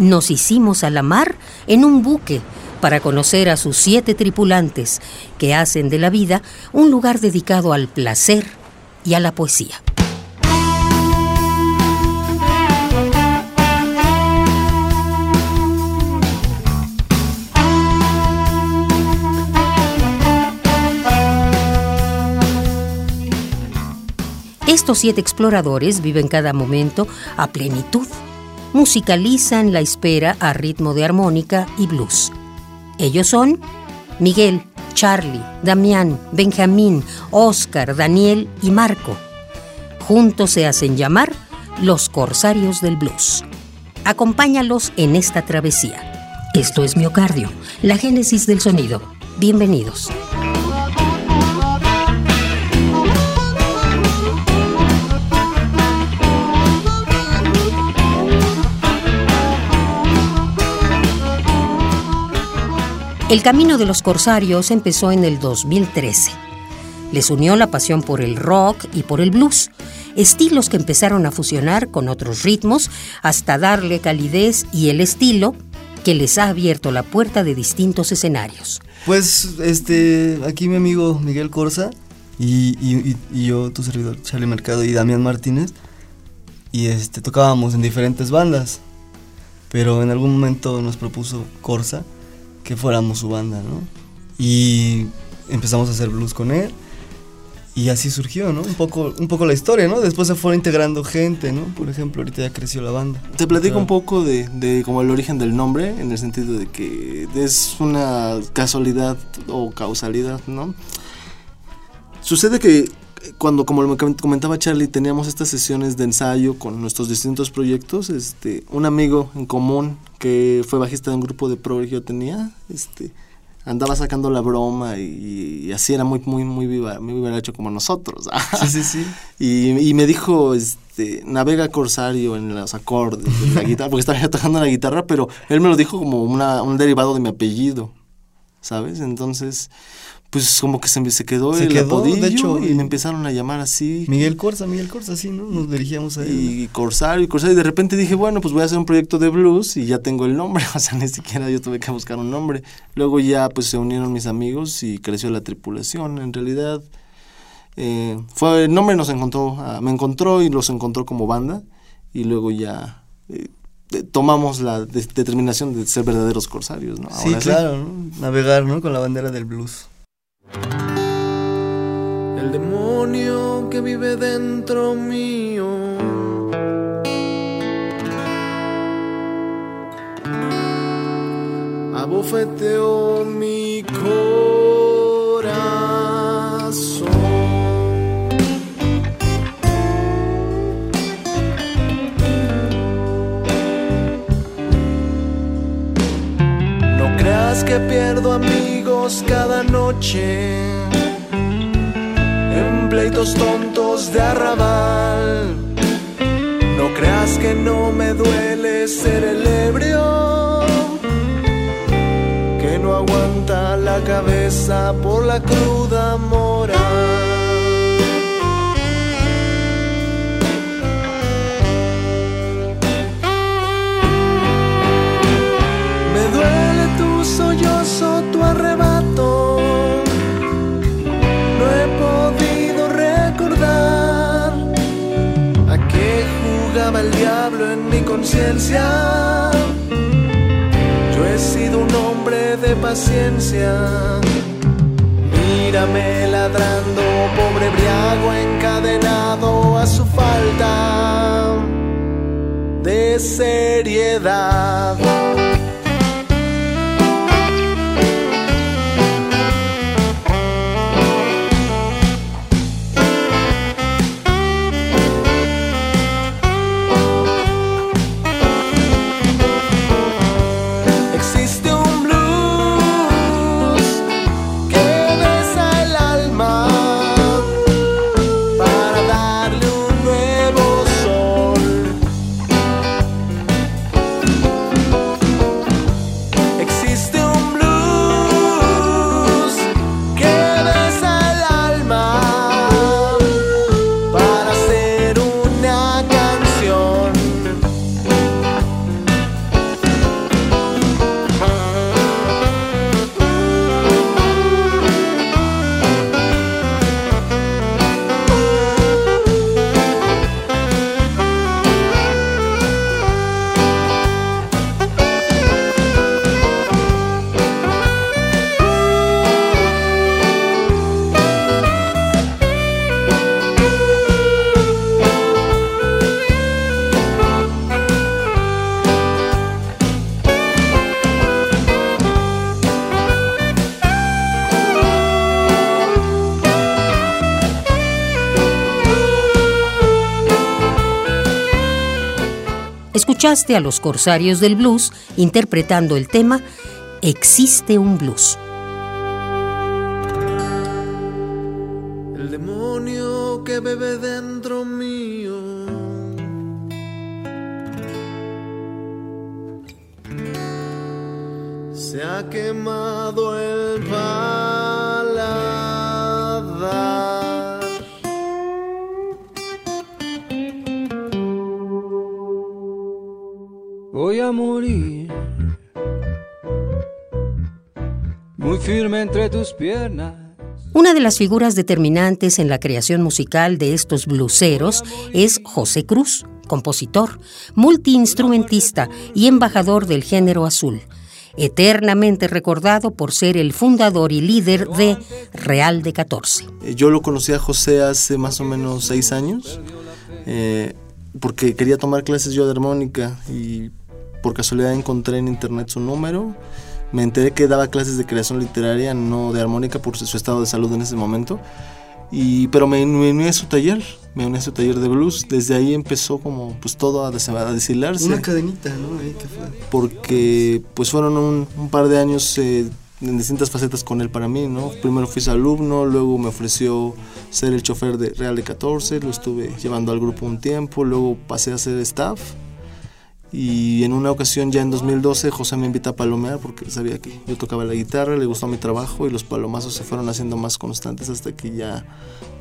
Nos hicimos a la mar en un buque para conocer a sus siete tripulantes que hacen de la vida un lugar dedicado al placer y a la poesía. Estos siete exploradores viven cada momento a plenitud musicalizan la espera a ritmo de armónica y blues. Ellos son Miguel, Charlie, Damián, Benjamín, Oscar, Daniel y Marco. Juntos se hacen llamar los Corsarios del Blues. Acompáñalos en esta travesía. Esto es Miocardio, la génesis del sonido. Bienvenidos. El camino de los corsarios empezó en el 2013. Les unió la pasión por el rock y por el blues, estilos que empezaron a fusionar con otros ritmos hasta darle calidez y el estilo que les ha abierto la puerta de distintos escenarios. Pues este, aquí mi amigo Miguel Corsa y, yo, tu servidor Charlie Mercado y Damián Martínez, y este, tocábamos en diferentes bandas, pero en algún momento nos propuso Corsa que fuéramos su banda, ¿no? Y empezamos a hacer blues con él. Y así surgió, ¿no? Un poco, un poco la historia, ¿no? Después se fue integrando gente, ¿no? Por ejemplo, ahorita ya creció la banda. Te platico un poco de, de como el origen del nombre, en el sentido de que es una casualidad o causalidad, ¿no? Sucede que cuando, como me comentaba Charlie, teníamos estas sesiones de ensayo con nuestros distintos proyectos, este, un amigo en común que fue bajista de un grupo de pro que yo tenía, este, andaba sacando la broma y, así era muy, muy, muy viva, muy vivaracho como nosotros. Sí, sí, sí. Y, me dijo, este, navega Corsario en los acordes de la guitarra, porque estaba tocando la guitarra, pero él me lo dijo como una, un derivado de mi apellido, ¿sabes? Entonces pues como que se, se quedó se el quedó, de hecho, y me empezaron a llamar así. Miguel Corsa, Miguel Corsa, sí, ¿no? Nos dirigíamos a él. Y Corsario, y Corsario, y de repente dije, bueno, pues voy a hacer un proyecto de blues y ya tengo el nombre, o sea, ni siquiera yo tuve que buscar un nombre. Luego ya pues se unieron mis amigos y creció la tripulación, en realidad. Eh, fue el nombre nos encontró, ah, me encontró y los encontró como banda y luego ya eh, tomamos la determinación de ser verdaderos corsarios, ¿no? sí, claro, ¿no? navegar, ¿no? Con la bandera del blues. El demonio que vive dentro mío. Abofeteó mi corazón. No creas que pierdo cada noche pleitos tontos de arrabal. No creas que no me duele ser el ebrio, que no aguanta la cabeza por la cruda moral. Conciencia. Yo he sido un hombre de paciencia. Mírame ladrando, pobre briago encadenado a su falta de seriedad. Escuchaste a los Corsarios del Blues interpretando el tema Existe un blues. El demonio que bebe dentro mío. Se ha quemado el paladar. Tus piernas. Una de las figuras determinantes en la creación musical de estos bluseros es José Cruz, compositor, multiinstrumentista y embajador del género azul, eternamente recordado por ser el fundador y líder de Real de 14. Eh, Yo lo conocí a José hace más o menos seis años, eh, porque quería tomar clases yo de armónica y por casualidad encontré en internet su número. Me enteré que daba clases de creación literaria, no de armónica, por su estado de salud en ese momento. Y, pero me, me uní a su taller, me uní a su taller de blues. Desde ahí empezó como pues todo a, des- a deshilarse Una cadenita, ¿no? Ahí que fue. porque pues fueron un, un par de años eh, en distintas facetas con él para mí, ¿no? Primero fui su alumno, luego me ofreció ser el chofer de Real de 14, lo estuve llevando al grupo un tiempo, luego pasé a ser staff y en una ocasión ya en 2012 José me invita a palomear porque sabía que yo tocaba la guitarra, le gustó mi trabajo y los palomazos se fueron haciendo más constantes hasta que ya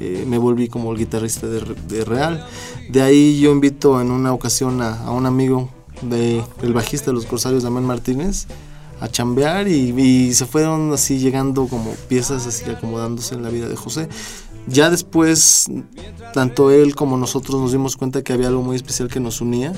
eh, me volví como el guitarrista de, de Real. De ahí yo invito en una ocasión a, a un amigo de, del bajista de los Corsarios, Damián Martínez, a chambear y, y se fueron así llegando como piezas así acomodándose en la vida de José. Ya después, tanto él como nosotros nos dimos cuenta que había algo muy especial que nos unía.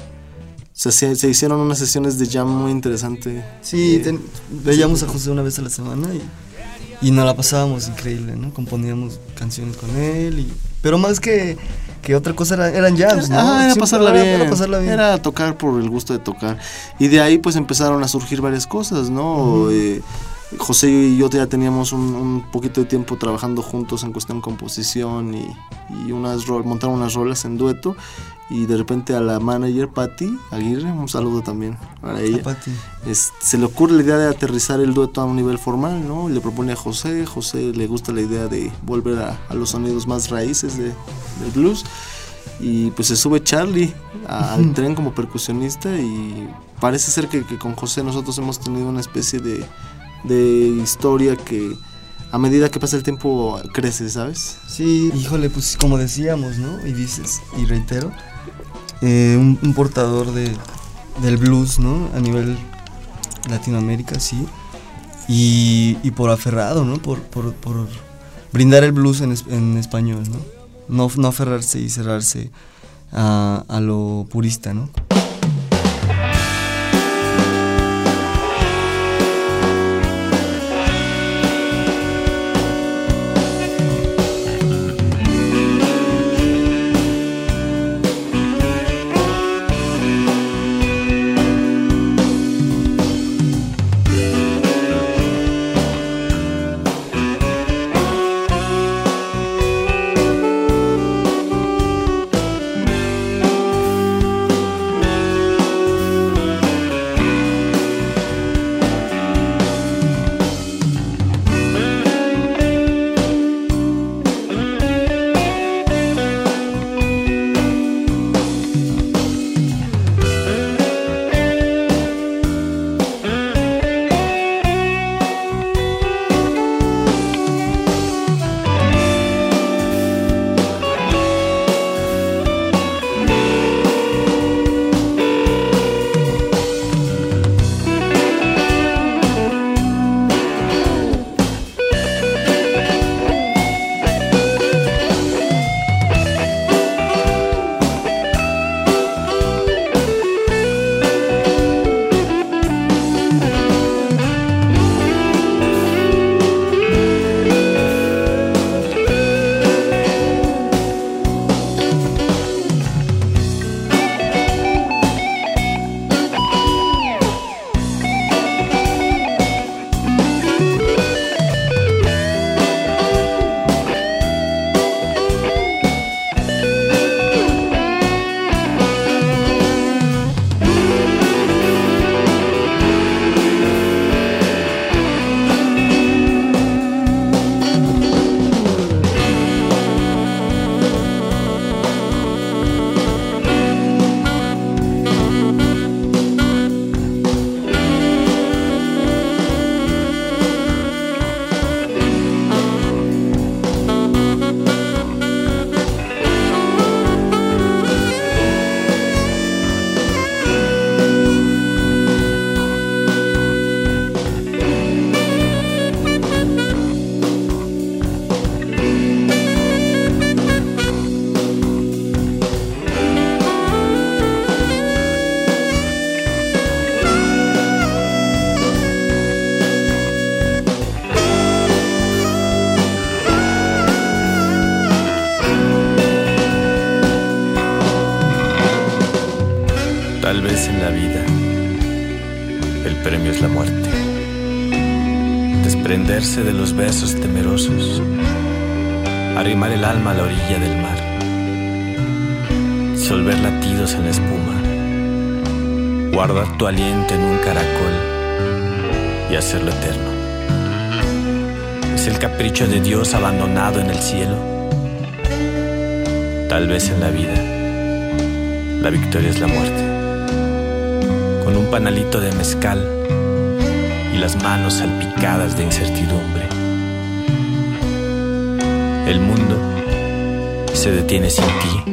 Se, se, se hicieron unas sesiones de jam muy interesante. Sí, Eh, ten- veíamos a José una vez a la semana y, y nos la pasábamos increíble, ¿no? Componíamos canciones con él y... Pero más que, que otra cosa era- eran jams, ¿no? Ah, era pasarla era- bien. Era pasarla bien. Era tocar por el gusto de tocar. Y de ahí pues empezaron a surgir varias cosas, ¿no? Eh, José y yo ya teníamos un, un poquito de tiempo trabajando juntos en cuestión composición y, y unas rol, montar unas rolas en dueto. Y de repente a la manager Patty Aguirre, un saludo también para ella. Es- se le ocurre la idea de aterrizar el dueto a un nivel formal, ¿no? Le propone a José, José le gusta la idea de volver a, a los sonidos más raíces de- del blues y pues se sube Charlie al tren como percusionista y parece ser que, que con José nosotros hemos tenido una especie de, de historia que a medida que pasa el tiempo crece, ¿sabes? Sí, híjole, pues como decíamos, ¿no? Y dices, y reitero, eh, un, portador de, del blues, ¿no? A nivel Latinoamérica, sí. Y, y por aferrado, ¿no? Por, por, por brindar el blues en, en español, ¿no? ¿no? No aferrarse y cerrarse a, a lo purista, ¿no? En la vida el premio es la muerte. Desprenderse de los besos temerosos, arrimar el alma a la orilla del mar, disolver latidos en la espuma, guardar tu aliento en un caracol y hacerlo eterno. Es el capricho de Dios abandonado en el cielo. Tal vez en la vida la victoria es la muerte con un panalito de mezcal y las manos salpicadas de incertidumbre. El mundo se detiene sin ti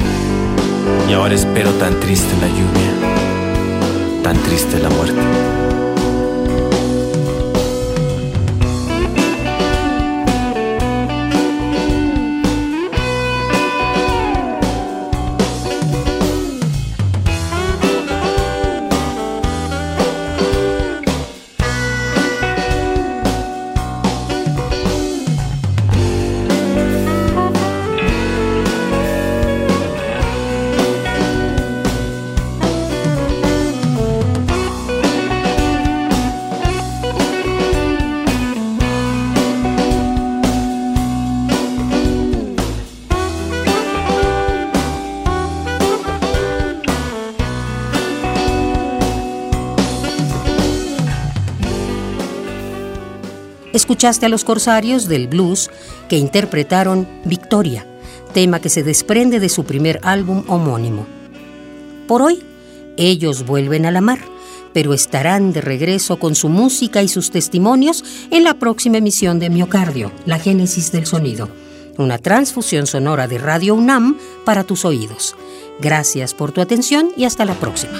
y ahora espero tan triste la lluvia, tan triste la muerte. Escuchaste a los corsarios del blues que interpretaron Victoria, tema que se desprende de su primer álbum homónimo. Por hoy, ellos vuelven a la mar, pero estarán de regreso con su música y sus testimonios en la próxima emisión de Miocardio, la génesis del sonido, una transfusión sonora de Radio UNAM para tus oídos. Gracias por tu atención y hasta la próxima.